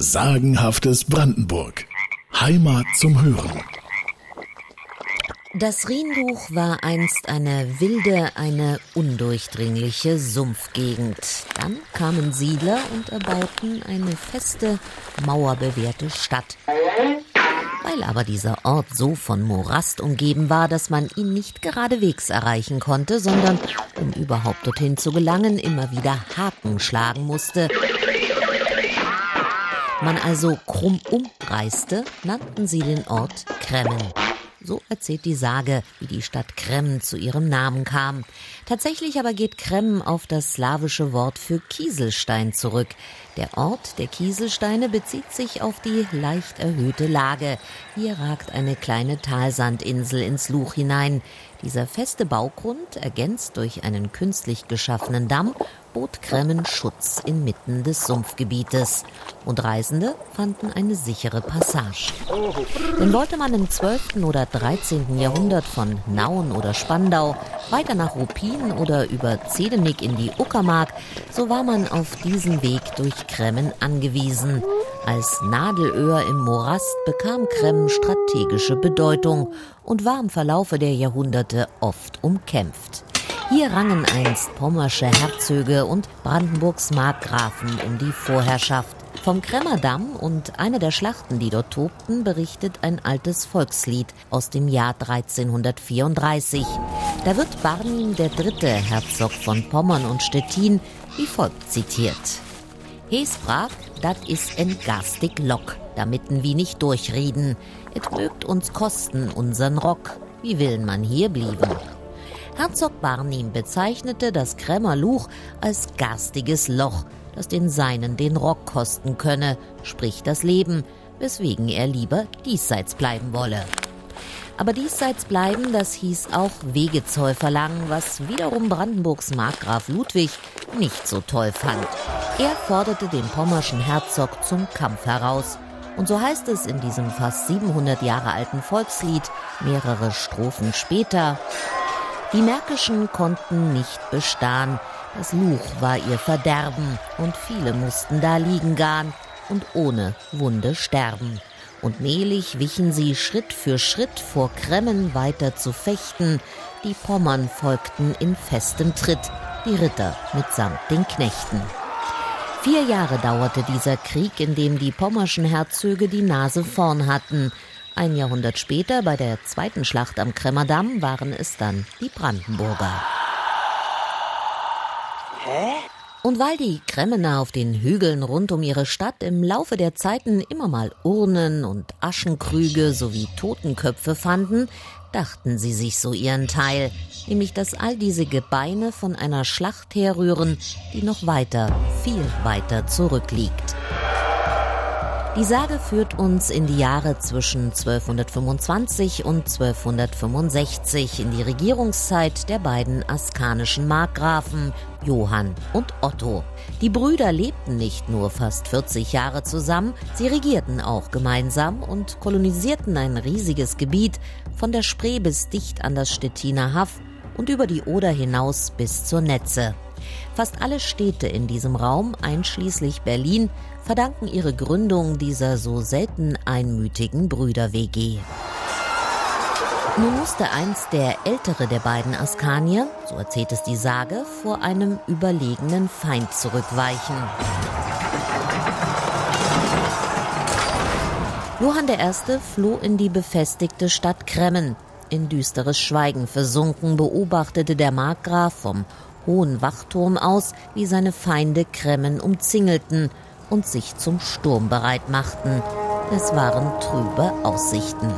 Sagenhaftes Brandenburg. Heimat zum Hören. Das Rienduch war einst eine wilde, eine undurchdringliche Sumpfgegend. Dann kamen Siedler und erbauten eine feste, mauerbewehrte Stadt. Weil aber dieser Ort so von Morast umgeben war, dass man ihn nicht geradewegs erreichen konnte, sondern um überhaupt dorthin zu gelangen, immer wieder Haken schlagen musste, man also krumm umreiste, nannten sie den Ort Kremmen. So erzählt die Sage, wie die Stadt Kremmen zu ihrem Namen kam. Tatsächlich aber geht Kremmen auf das slawische Wort für Kieselstein zurück. Der Ort der Kieselsteine bezieht sich auf die leicht erhöhte Lage. Hier ragt eine kleine Talsandinsel ins Luch hinein. Dieser feste Baugrund, ergänzt durch einen künstlich geschaffenen Damm, bot Kremmen Schutz inmitten des Sumpfgebietes. Und Reisende fanden eine sichere Passage. Denn wollte man im 12. oder 13. Jahrhundert von Nauen oder Spandau weiter nach Ruppin oder über Zedenick in die Uckermark, so war man auf diesen Weg durch Kremmen angewiesen. Als Nadelöhr im Morast bekam Kremmen strategische Bedeutung und war im Verlaufe der Jahrhunderte oft umkämpft. Hier rangen einst pommersche Herzöge und Brandenburgs Markgrafen um die Vorherrschaft. Vom Kremmerdamm und einer der Schlachten, die dort tobten, berichtet ein altes Volkslied aus dem Jahr 1334. Da wird Barnim der dritte Herzog von Pommern und Stettin wie folgt zitiert. He sprach, dat is en garstig Lock, damitten wie nicht durchreden. Et mögt uns kosten unsern Rock, wie willen man hier blieben. Herzog Barnim bezeichnete das Kremmerluch als garstiges Loch, das den Seinen den Rock kosten könne, sprich das Leben, weswegen er lieber diesseits bleiben wolle. Aber diesseits bleiben, das hieß auch Wegezoll verlangen, was wiederum Brandenburgs Markgraf Ludwig nicht so toll fand. Er forderte den pommerschen Herzog zum Kampf heraus. Und so heißt es in diesem fast 700 Jahre alten Volkslied mehrere Strophen später, die Märkischen konnten nicht bestahn, das Luch war ihr Verderben, und viele mussten da liegen garn und ohne Wunde sterben. Und mehlig wichen sie Schritt für Schritt vor Kremmen weiter zu fechten, die Pommern folgten in festem Tritt, die Ritter mitsamt den Knechten. Vier Jahre dauerte dieser Krieg, in dem die pommerschen Herzöge die Nase vorn hatten, ein Jahrhundert später, bei der zweiten Schlacht am Kremmerdamm, waren es dann die Brandenburger. Hä? Und weil die Kremmener auf den Hügeln rund um ihre Stadt im Laufe der Zeiten immer mal Urnen und Aschenkrüge sowie Totenköpfe fanden, dachten sie sich so ihren Teil, nämlich dass all diese Gebeine von einer Schlacht herrühren, die noch weiter, viel weiter zurückliegt. Die Sage führt uns in die Jahre zwischen 1225 und 1265 in die Regierungszeit der beiden askanischen Markgrafen Johann und Otto. Die Brüder lebten nicht nur fast 40 Jahre zusammen, sie regierten auch gemeinsam und kolonisierten ein riesiges Gebiet von der Spree bis dicht an das Stettiner Haff und über die Oder hinaus bis zur Netze. Fast alle Städte in diesem Raum, einschließlich Berlin, verdanken ihre Gründung dieser so selten einmütigen Brüder-WG. Nun musste einst der ältere der beiden Askanier, so erzählt es die Sage, vor einem überlegenen Feind zurückweichen. Johann I. floh in die befestigte Stadt Kremmen. In düsteres Schweigen versunken beobachtete der Markgraf vom hohen Wachturm aus, wie seine Feinde Kremmen umzingelten und sich zum Sturm bereit machten. Es waren trübe Aussichten.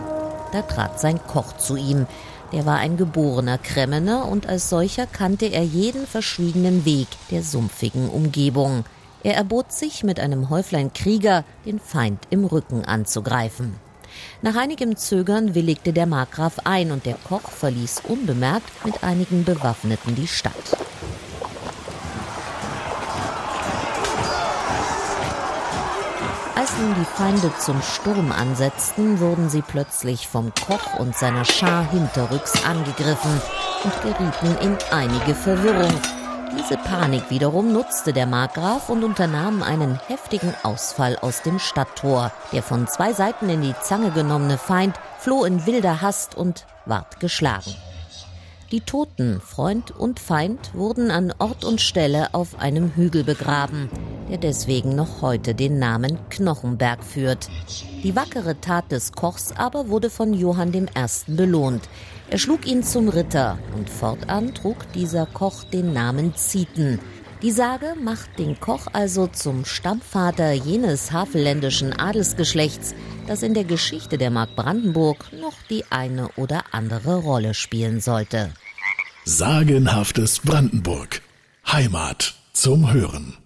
Da trat sein Koch zu ihm. Der war ein geborener Kremmener und als solcher kannte er jeden verschwiegenen Weg der sumpfigen Umgebung. Er erbot sich, mit einem Häuflein Krieger den Feind im Rücken anzugreifen. Nach einigem Zögern willigte der Markgraf ein und der Koch verließ unbemerkt mit einigen Bewaffneten die Stadt. Als nun die Feinde zum Sturm ansetzten, wurden sie plötzlich vom Koch und seiner Schar hinterrücks angegriffen und gerieten in einige Verwirrung. Diese Panik wiederum nutzte der Markgraf und unternahm einen heftigen Ausfall aus dem Stadttor. Der von zwei Seiten in die Zange genommene Feind floh in wilder Hast und ward geschlagen. Die Toten, Freund und Feind, wurden an Ort und Stelle auf einem Hügel begraben, der deswegen noch heute den Namen Knochenberg führt. Die wackere Tat des Kochs aber wurde von Johann I. belohnt. Er schlug ihn zum Ritter und fortan trug dieser Koch den Namen Zieten. Die Sage macht den Koch also zum Stammvater jenes havelländischen Adelsgeschlechts, das in der Geschichte der Mark Brandenburg noch die eine oder andere Rolle spielen sollte. Sagenhaftes Brandenburg. Heimat zum Hören.